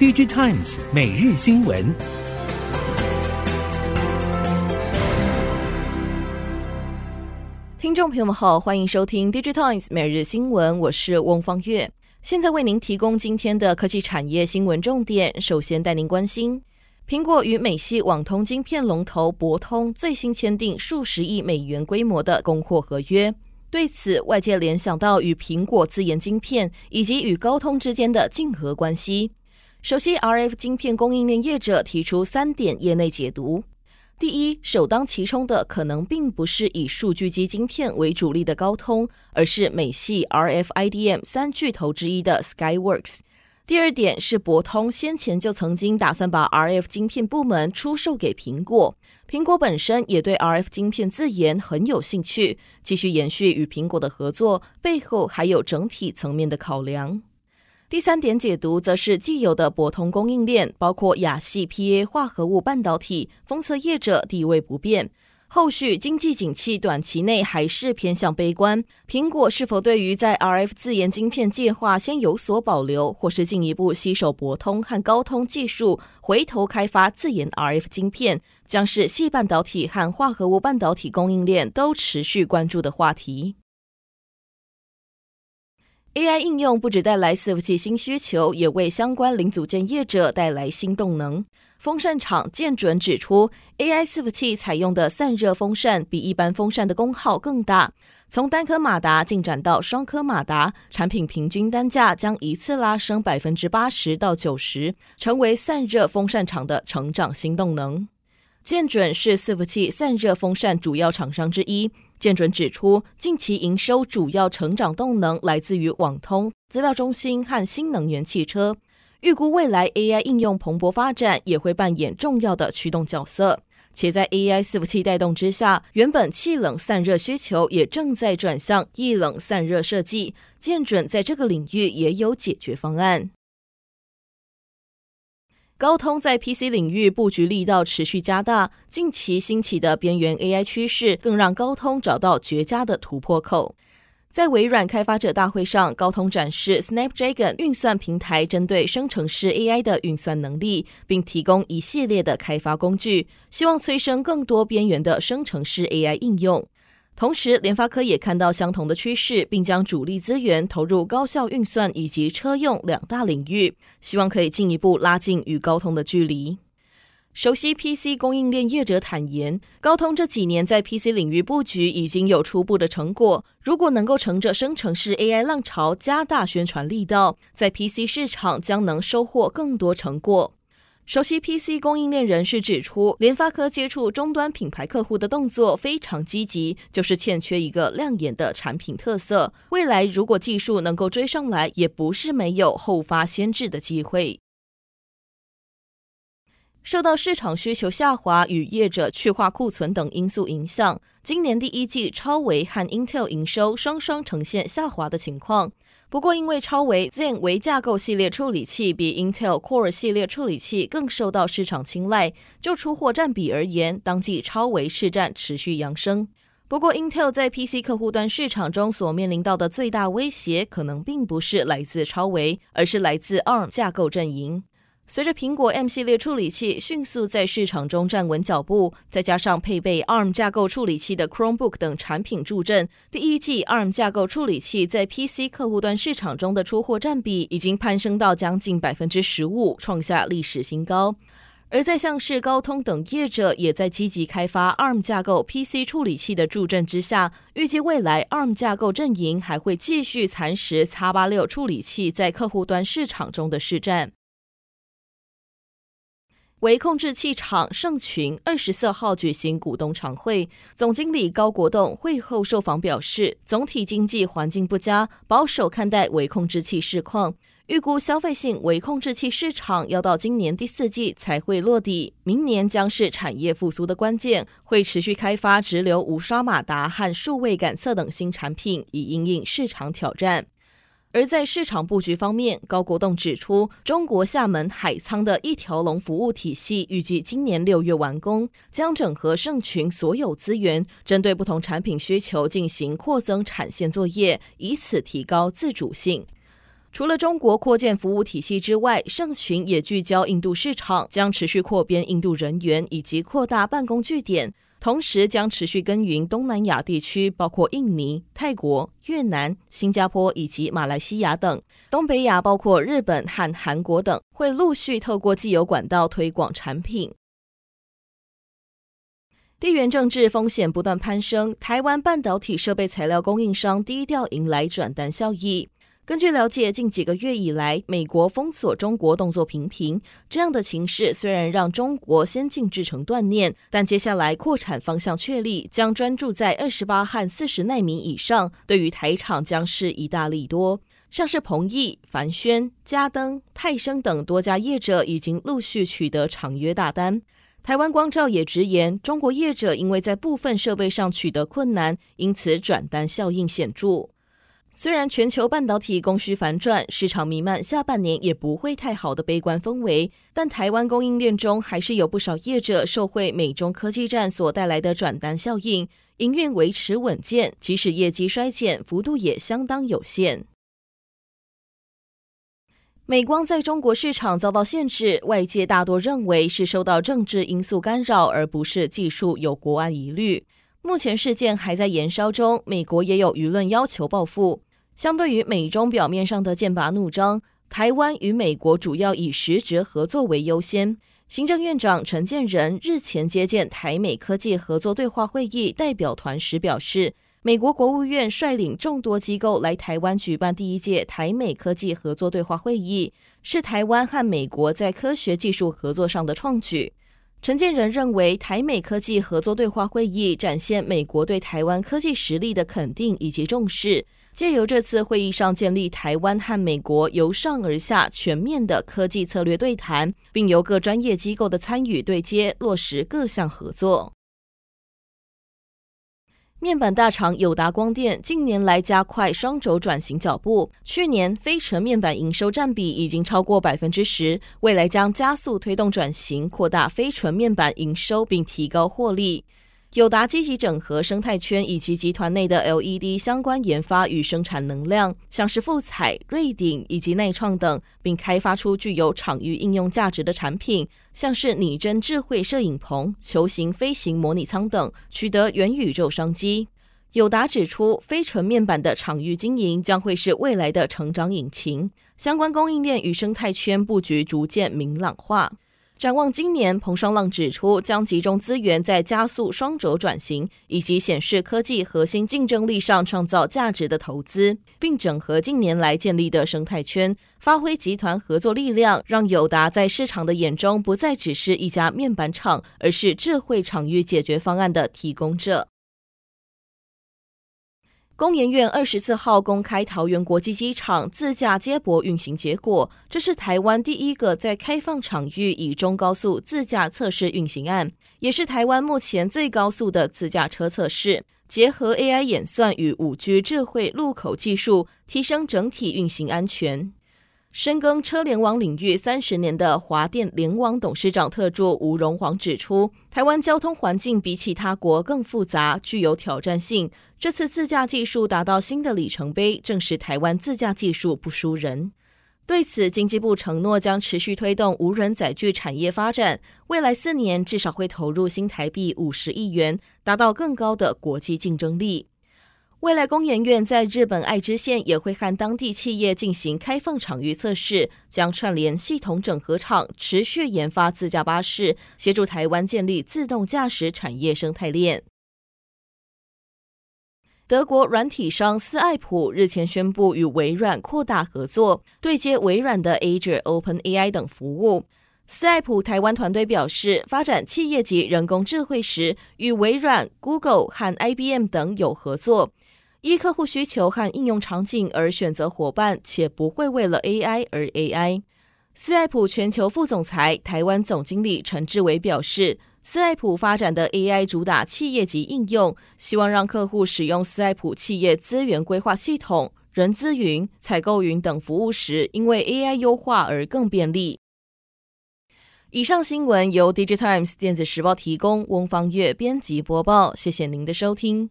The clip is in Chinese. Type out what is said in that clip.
DigiTimes 每日新闻。听众朋友们好，欢迎收听 DigiTimes 每日新闻，我是翁方月，现在为您提供今天的科技产业新闻重点。首先带您关心，苹果与美系网通晶片龙头博通最新签订数十亿美元规模的供货合约。对此，外界联想到与苹果自研晶片以及与高通之间的竞合关系。首席 RF 晶片供应链业者提出三点业内解读：第一，首当其冲的可能并不是以数据机晶片为主力的高通，而是美系 RF IDM 三巨头之一的 Skyworks。第二点是博通先前就曾经打算把 RF 晶片部门出售给苹果，苹果本身也对 RF 晶片自研很有兴趣，继续延续与苹果的合作，背后还有整体层面的考量。第三点解读则是既有的博通供应链，包括亚系 PA 化合物半导体封测业者地位不变。后续经济景气短期内还是偏向悲观，苹果是否对于在 RF 自研晶片计划先有所保留，或是进一步吸收博通和高通技术，回头开发自研 RF 晶片，将是系半导体和化合物半导体供应链都持续关注的话题。AI 应用不只带来伺服器新需求，也为相关零组件业者带来新动能。风扇厂建准指出，AI 伺服器采用的散热风扇比一般风扇的功耗更大，从单颗马达进展到双颗马达，产品平均单价将一次拉升百分之八十到九十，成为散热风扇厂的成长新动能。建准是伺服器散热风扇主要厂商之一。建准指出，近期营收主要成长动能来自于网通、资料中心和新能源汽车。预估未来 AI 应用蓬勃发展，也会扮演重要的驱动角色。且在 AI 伺服器带动之下，原本气冷散热需求也正在转向液冷散热设计。建准在这个领域也有解决方案。高通在 PC 领域布局力道持续加大，近期兴起的边缘 AI 趋势更让高通找到绝佳的突破口。在微软开发者大会上，高通展示 Snapdragon 运算平台针对生成式 AI 的运算能力，并提供一系列的开发工具，希望催生更多边缘的生成式 AI 应用。同时，联发科也看到相同的趋势，并将主力资源投入高效运算以及车用两大领域，希望可以进一步拉近与高通的距离。熟悉 PC 供应链业者坦言，高通这几年在 PC 领域布局已经有初步的成果，如果能够乘着生成式 AI 浪潮加大宣传力道，在 PC 市场将能收获更多成果。熟悉 PC 供应链人士指出，联发科接触终端品牌客户的动作非常积极，就是欠缺一个亮眼的产品特色。未来如果技术能够追上来，也不是没有后发先至的机会。受到市场需求下滑与业者去化库存等因素影响，今年第一季超微和 Intel 营收双双呈现下滑的情况。不过，因为超维 Zen 微架构系列处理器比 Intel Core 系列处理器更受到市场青睐，就出货占比而言，当季超维市占持续扬升。不过，Intel 在 PC 客户端市场中所面临到的最大威胁，可能并不是来自超维，而是来自 ARM 架构阵营。随着苹果 M 系列处理器迅速在市场中站稳脚步，再加上配备 ARM 架构处理器的 Chromebook 等产品助阵，第一季 ARM 架构处理器在 PC 客户端市场中的出货占比已经攀升到将近百分之十五，创下历史新高。而在像是高通等业者也在积极开发 ARM 架构 PC 处理器的助阵之下，预计未来 ARM 架构阵营还会继续蚕食 X86 处理器在客户端市场中的市占。微控制器厂盛群二十四号举行股东常会，总经理高国栋会后受访表示，总体经济环境不佳，保守看待微控制器市况，预估消费性微控制器市场要到今年第四季才会落地，明年将是产业复苏的关键，会持续开发直流无刷马达和数位感测等新产品，以应应市场挑战。而在市场布局方面，高国栋指出，中国厦门海沧的一条龙服务体系预计今年六月完工，将整合盛群所有资源，针对不同产品需求进行扩增产线作业，以此提高自主性。除了中国扩建服务体系之外，盛群也聚焦印度市场，将持续扩编印度人员以及扩大办公据点，同时将持续耕耘东南亚地区，包括印尼、泰国、越南、新加坡以及马来西亚等。东北亚包括日本和韩国等，会陆续透过既有管道推广产品。地缘政治风险不断攀升，台湾半导体设备材料供应商低调迎来转单效益。根据了解，近几个月以来，美国封锁中国动作频频。这样的情势虽然让中国先进制程断念，但接下来扩产方向确立，将专注在二十八和四十奈米以上，对于台厂将是一大利多。像是鹏毅、凡轩、嘉登、泰升等多家业者已经陆续取得长约大单。台湾光照也直言，中国业者因为在部分设备上取得困难，因此转单效应显著。虽然全球半导体供需反转，市场弥漫下半年也不会太好的悲观氛围，但台湾供应链中还是有不少业者受惠美中科技战所带来的转单效应，营运维持稳健，即使业绩衰减，幅度也相当有限。美光在中国市场遭到限制，外界大多认为是受到政治因素干扰，而不是技术有国安疑虑。目前事件还在延烧中，美国也有舆论要求报复。相对于美中表面上的剑拔弩张，台湾与美国主要以实质合作为优先。行政院长陈建仁日前接见台美科技合作对话会议代表团时表示。美国国务院率领众多机构来台湾举办第一届台美科技合作对话会议，是台湾和美国在科学技术合作上的创举。陈建仁认为，台美科技合作对话会议展现美国对台湾科技实力的肯定以及重视，借由这次会议上建立台湾和美国由上而下全面的科技策略对谈，并由各专业机构的参与对接，落实各项合作。面板大厂友达光电近年来加快双轴转型脚步，去年非纯面板营收占比已经超过百分之十，未来将加速推动转型，扩大非纯面板营收，并提高获利。友达积极整合生态圈以及集团内的 LED 相关研发与生产能量，像是富彩、瑞鼎以及耐创等，并开发出具有场域应用价值的产品，像是拟真智慧摄影棚、球形飞行模拟舱等，取得元宇宙商机。友达指出，非纯面板的场域经营将会是未来的成长引擎，相关供应链与生态圈布局逐渐明朗化。展望今年，彭双浪指出，将集中资源在加速双轴转型以及显示科技核心竞争力上创造价值的投资，并整合近年来建立的生态圈，发挥集团合作力量，让友达在市场的眼中不再只是一家面板厂，而是智慧场域解决方案的提供者。工研院二十四号公开桃园国际机场自驾接驳运行结果，这是台湾第一个在开放场域以中高速自驾测试运行案，也是台湾目前最高速的自驾车测试。结合 AI 演算与五 G 智慧路口技术，提升整体运行安全。深耕车联网领域三十年的华电联网董事长特助吴荣煌指出，台湾交通环境比其他国更复杂，具有挑战性。这次自驾技术达到新的里程碑，证实台湾自驾技术不输人。对此，经济部承诺将持续推动无人载具产业发展，未来四年至少会投入新台币五十亿元，达到更高的国际竞争力。未来工研院在日本爱知县也会和当地企业进行开放场域测试，将串联系统整合厂，持续研发自驾巴士，协助台湾建立自动驾驶产业生态链。德国软体商思爱普日前宣布与微软扩大合作，对接微软的 Azure OpenAI 等服务。思爱普台湾团队表示，发展企业级人工智慧时，与微软、Google 和 IBM 等有合作。依客户需求和应用场景而选择伙伴，且不会为了 AI 而 AI。思爱普全球副总裁、台湾总经理陈志伟表示，思爱普发展的 AI 主打企业级应用，希望让客户使用思爱普企业资源规划系统、人资云、采购云等服务时，因为 AI 优化而更便利。以上新闻由 DigiTimes 电子时报提供，翁方月编辑播报，谢谢您的收听。